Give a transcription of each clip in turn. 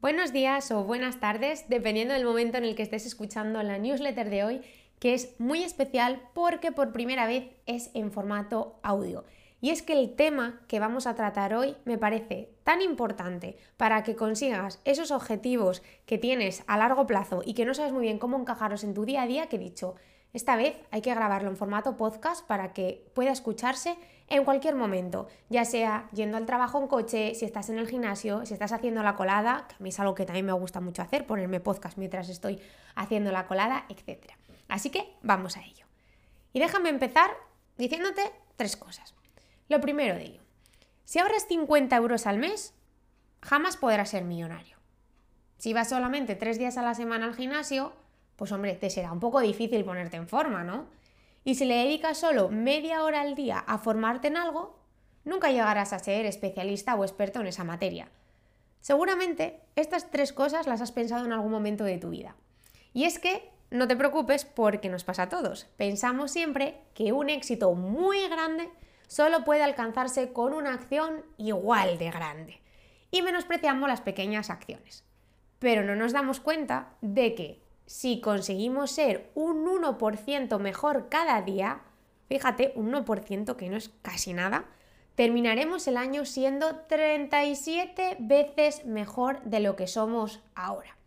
Buenos días o buenas tardes, dependiendo del momento en el que estés escuchando la newsletter de hoy, que es muy especial porque por primera vez es en formato audio. Y es que el tema que vamos a tratar hoy me parece tan importante para que consigas esos objetivos que tienes a largo plazo y que no sabes muy bien cómo encajarlos en tu día a día que he dicho, esta vez hay que grabarlo en formato podcast para que pueda escucharse en cualquier momento, ya sea yendo al trabajo en coche, si estás en el gimnasio, si estás haciendo la colada, que a mí es algo que también me gusta mucho hacer, ponerme podcast mientras estoy haciendo la colada, etc. Así que vamos a ello. Y déjame empezar diciéndote tres cosas. Lo primero de ello, si ahorras 50 euros al mes, jamás podrás ser millonario. Si vas solamente tres días a la semana al gimnasio, pues hombre, te será un poco difícil ponerte en forma, ¿no? Y si le dedicas solo media hora al día a formarte en algo, nunca llegarás a ser especialista o experto en esa materia. Seguramente estas tres cosas las has pensado en algún momento de tu vida. Y es que no te preocupes porque nos pasa a todos. Pensamos siempre que un éxito muy grande solo puede alcanzarse con una acción igual de grande. Y menospreciamos las pequeñas acciones. Pero no nos damos cuenta de que si conseguimos ser un 1% mejor cada día, fíjate, un 1% que no es casi nada, terminaremos el año siendo 37 veces mejor de lo que somos ahora.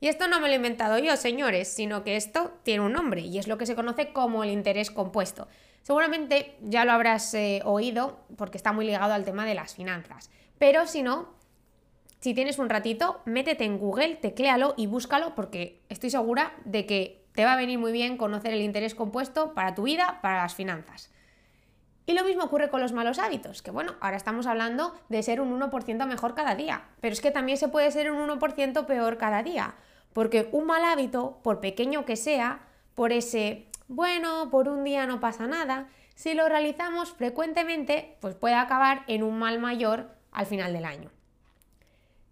Y esto no me lo he inventado yo, señores, sino que esto tiene un nombre y es lo que se conoce como el interés compuesto. Seguramente ya lo habrás eh, oído porque está muy ligado al tema de las finanzas, pero si no, si tienes un ratito, métete en Google, tecléalo y búscalo porque estoy segura de que te va a venir muy bien conocer el interés compuesto para tu vida, para las finanzas. Y lo mismo ocurre con los malos hábitos, que bueno, ahora estamos hablando de ser un 1% mejor cada día, pero es que también se puede ser un 1% peor cada día, porque un mal hábito, por pequeño que sea, por ese, bueno, por un día no pasa nada, si lo realizamos frecuentemente, pues puede acabar en un mal mayor al final del año.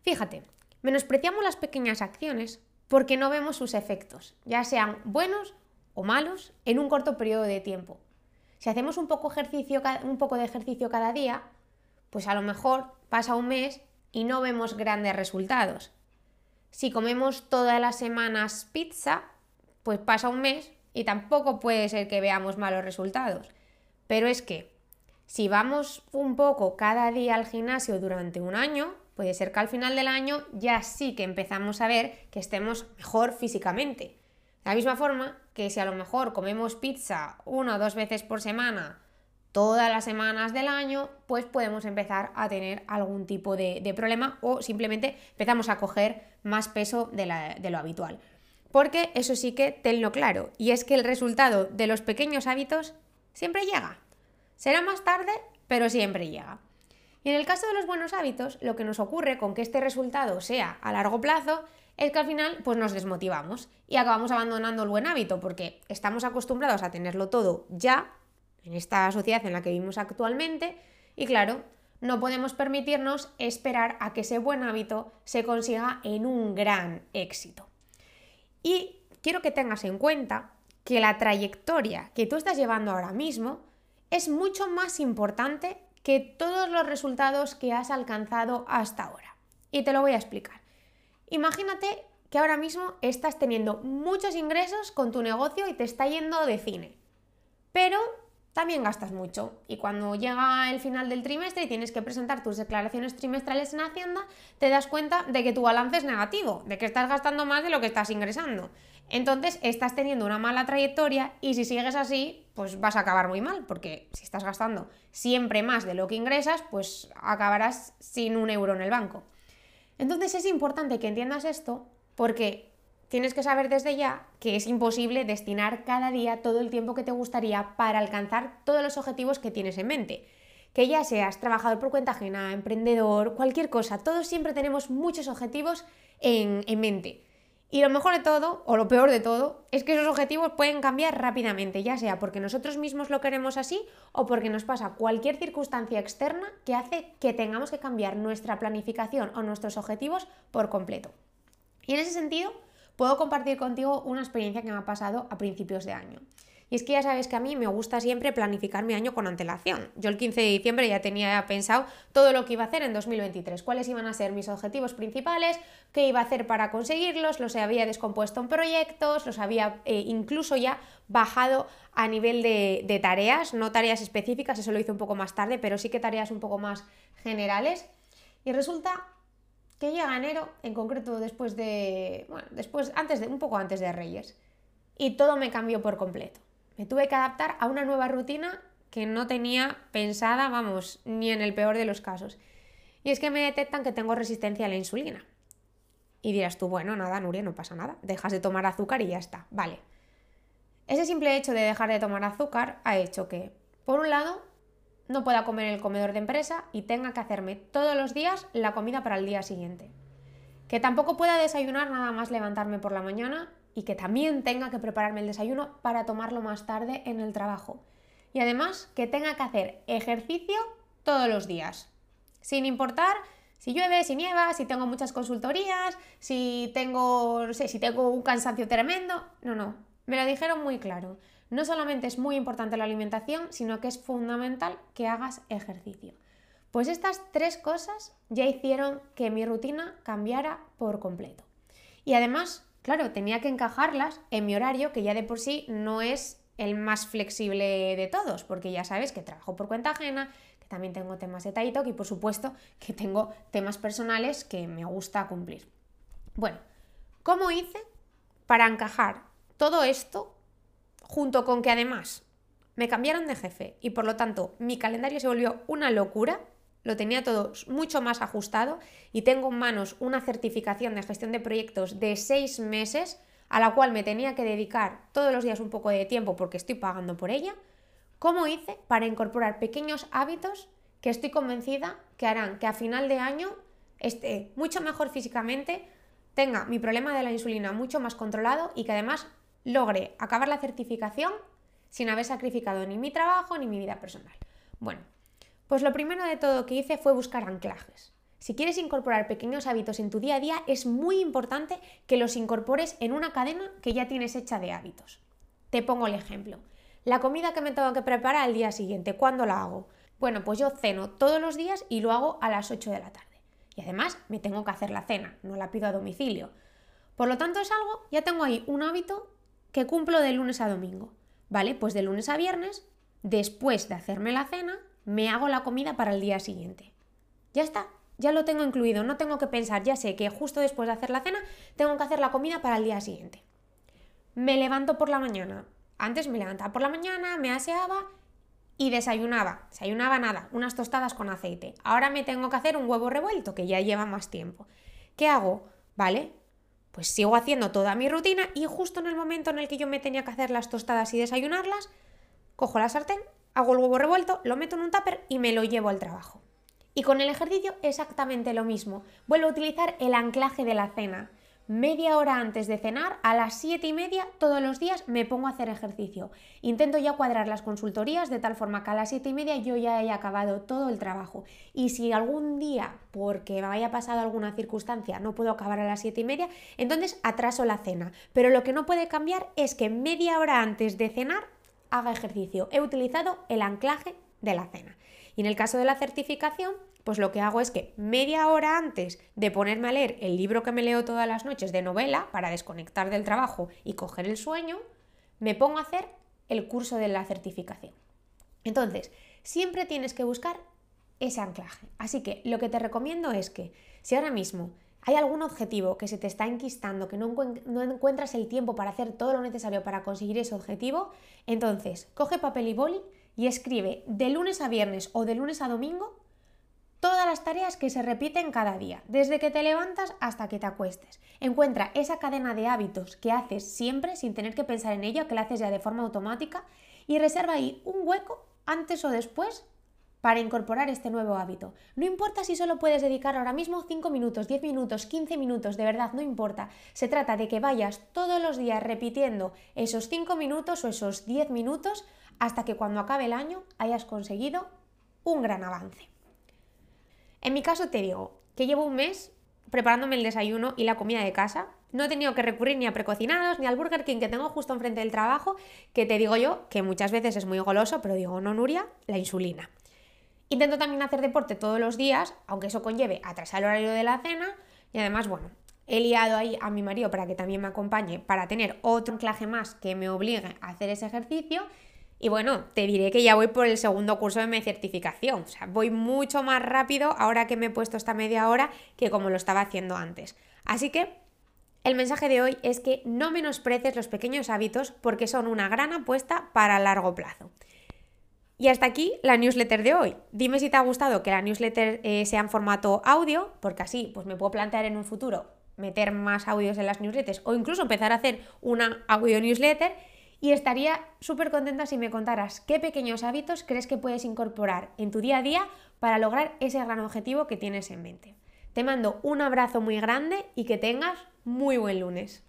Fíjate, menospreciamos las pequeñas acciones porque no vemos sus efectos, ya sean buenos o malos, en un corto periodo de tiempo. Si hacemos un poco, un poco de ejercicio cada día, pues a lo mejor pasa un mes y no vemos grandes resultados. Si comemos todas las semanas pizza, pues pasa un mes y tampoco puede ser que veamos malos resultados. Pero es que si vamos un poco cada día al gimnasio durante un año, puede ser que al final del año ya sí que empezamos a ver que estemos mejor físicamente. De la misma forma que si a lo mejor comemos pizza una o dos veces por semana todas las semanas del año, pues podemos empezar a tener algún tipo de, problema o simplemente empezamos a coger más peso de, de lo habitual. Porque eso sí que tenlo claro, y es que el resultado de los pequeños hábitos siempre llega. Será más tarde, pero siempre llega. Y en el caso de los buenos hábitos, lo que nos ocurre con que este resultado sea a largo plazo es que al final pues nos desmotivamos y acabamos abandonando el buen hábito porque estamos acostumbrados a tenerlo todo ya en esta sociedad en la que vivimos actualmente y claro, no podemos permitirnos esperar a que ese buen hábito se consiga en un gran éxito. Y quiero que tengas en cuenta que la trayectoria que tú estás llevando ahora mismo es mucho más importante que todos los resultados que has alcanzado hasta ahora. Y te lo voy a explicar. Imagínate que ahora mismo estás teniendo muchos ingresos con tu negocio y te está yendo de cine. Pero también gastas mucho y cuando llega el final del trimestre y tienes que presentar tus declaraciones trimestrales en Hacienda, te das cuenta de que tu balance es negativo, de que estás gastando más de lo que estás ingresando. Entonces estás teniendo una mala trayectoria y si sigues así, pues vas a acabar muy mal, porque si estás gastando siempre más de lo que ingresas, pues acabarás sin un euro en el banco. Entonces es importante que entiendas esto porque tienes que saber desde ya que es imposible destinar cada día todo el tiempo que te gustaría para alcanzar todos los objetivos que tienes en mente. Que ya seas trabajador por cuenta ajena, emprendedor, cualquier cosa, todos siempre tenemos muchos objetivos en, en mente. Y lo mejor de todo, o lo peor de todo, es que esos objetivos pueden cambiar rápidamente, ya sea porque nosotros mismos lo queremos así o porque nos pasa cualquier circunstancia externa que hace que tengamos que cambiar nuestra planificación o nuestros objetivos por completo. Y en ese sentido, puedo compartir contigo una experiencia que me ha pasado a principios de año. Y es que ya sabes que a mí me gusta siempre planificar mi año con antelación. Yo el 15 de diciembre ya tenía pensado todo lo que iba a hacer en 2023, cuáles iban a ser mis objetivos principales, qué iba a hacer para conseguirlos, los había descompuesto en proyectos, los había eh, incluso ya bajado a nivel de, de tareas, no tareas específicas, eso lo hice un poco más tarde, pero sí que tareas un poco más generales. Y resulta que llega enero, en concreto después de, bueno, después, antes de, un poco antes de Reyes, y todo me cambió por completo. Me tuve que adaptar a una nueva rutina que no tenía pensada, vamos, ni en el peor de los casos. Y es que me detectan que tengo resistencia a la insulina. Y dirás tú, bueno, nada, Nuria, no pasa nada, dejas de tomar azúcar y ya está, vale. Ese simple hecho de dejar de tomar azúcar ha hecho que, por un lado, no pueda comer en el comedor de empresa y tenga que hacerme todos los días la comida para el día siguiente. Que tampoco pueda desayunar nada más levantarme por la mañana y que también tenga que prepararme el desayuno para tomarlo más tarde en el trabajo. Y además que tenga que hacer ejercicio todos los días, sin importar si llueve, si nieva, si tengo muchas consultorías, si tengo, no sé, si tengo un cansancio tremendo. No, no, me lo dijeron muy claro. No solamente es muy importante la alimentación, sino que es fundamental que hagas ejercicio. Pues estas tres cosas ya hicieron que mi rutina cambiara por completo. Y además, claro, tenía que encajarlas en mi horario, que ya de por sí no es el más flexible de todos, porque ya sabes que trabajo por cuenta ajena, que también tengo temas de Taitok y por supuesto que tengo temas personales que me gusta cumplir. Bueno, ¿cómo hice para encajar todo esto junto con que además me cambiaron de jefe y por lo tanto mi calendario se volvió una locura? Lo tenía todo mucho más ajustado y tengo en manos una certificación de gestión de proyectos de seis meses a la cual me tenía que dedicar todos los días un poco de tiempo porque estoy pagando por ella. ¿Cómo hice para incorporar pequeños hábitos que estoy convencida que harán que a final de año esté mucho mejor físicamente, tenga mi problema de la insulina mucho más controlado y que además logre acabar la certificación sin haber sacrificado ni mi trabajo ni mi vida personal? Bueno, pues lo primero de todo que hice fue buscar anclajes. Si quieres incorporar pequeños hábitos en tu día a día, es muy importante que los incorpores en una cadena que ya tienes hecha de hábitos. Te pongo el ejemplo. La comida que me tengo que preparar al día siguiente, ¿cuándo la hago? Bueno, pues yo ceno todos los días y lo hago a las 8 de la tarde. Y además me tengo que hacer la cena, no la pido a domicilio. Por lo tanto es algo, ya tengo ahí un hábito que cumplo de lunes a domingo. ¿Vale? Pues de lunes a viernes, después de hacerme la cena, me hago la comida para el día siguiente. Ya está, ya lo tengo incluido, no tengo que pensar, ya sé que justo después de hacer la cena tengo que hacer la comida para el día siguiente. Me levanto por la mañana. Antes me levantaba por la mañana, me aseaba y desayunaba. Desayunaba nada, unas tostadas con aceite. Ahora me tengo que hacer un huevo revuelto, que ya lleva más tiempo. ¿Qué hago? ¿Vale? Pues sigo haciendo toda mi rutina y justo en el momento en el que yo me tenía que hacer las tostadas y desayunarlas, cojo la sartén, hago el huevo revuelto, lo meto en un tupper y me lo llevo al trabajo. Y con el ejercicio exactamente lo mismo. Vuelvo a utilizar el anclaje de la cena. Media hora antes de cenar, a las 7 y media, todos los días me pongo a hacer ejercicio. Intento ya cuadrar las consultorías de tal forma que a las 7 y media yo ya haya acabado todo el trabajo. Y si algún día, porque me haya pasado alguna circunstancia, no puedo acabar a las 7 y media, entonces atraso la cena. Pero lo que no puede cambiar es que media hora antes de cenar haga ejercicio. He utilizado el anclaje de la cena. Y en el caso de la certificación, pues lo que hago es que media hora antes de ponerme a leer el libro que me leo todas las noches de novela para desconectar del trabajo y coger el sueño, me pongo a hacer el curso de la certificación. Entonces, siempre tienes que buscar ese anclaje. Así que lo que te recomiendo es que si ahora mismo hay algún objetivo que se te está enquistando, que no, no, encuentras el tiempo para hacer todo lo necesario para conseguir ese objetivo, entonces coge papel y boli y escribe de lunes a viernes o de lunes a domingo todas las tareas que se repiten cada día, desde que te levantas hasta que te acuestes. Encuentra esa cadena de hábitos que haces siempre sin tener que pensar en ello, que la haces ya de forma automática y reserva ahí un hueco antes o después para incorporar este nuevo hábito. No importa si solo puedes dedicar ahora mismo 5 minutos, 10 minutos, 15 minutos, de verdad, no importa. Se trata de que vayas todos los días repitiendo esos 5 minutos o esos 10 minutos hasta que cuando acabe el año hayas conseguido un gran avance. En mi caso te digo que llevo un mes preparándome el desayuno y la comida de casa no he tenido que recurrir ni a precocinados ni al Burger King que tengo justo enfrente del trabajo, que te digo yo que muchas veces es muy goloso, pero digo, no, Nuria, la insulina. Intento también hacer deporte todos los días, aunque eso conlleve atrasar el horario de la cena y además, bueno, he liado ahí a mi marido para que también me acompañe para tener otro anclaje más que me obligue a hacer ese ejercicio. Y bueno, te diré que ya voy por el segundo curso de mi certificación. O sea, voy mucho más rápido ahora que me he puesto esta media hora que como lo estaba haciendo antes. Así que el mensaje de hoy es que no menosprecies los pequeños hábitos porque son una gran apuesta para largo plazo. Y hasta aquí la newsletter de hoy. Dime si te ha gustado que la newsletter eh, sea en formato audio, porque así pues me puedo plantear en un futuro meter más audios en las newsletters o incluso empezar a hacer una audio newsletter. Y estaría súper contenta si me contaras qué pequeños hábitos crees que puedes incorporar en tu día a día para lograr ese gran objetivo que tienes en mente. Te mando un abrazo muy grande y que tengas muy buen lunes.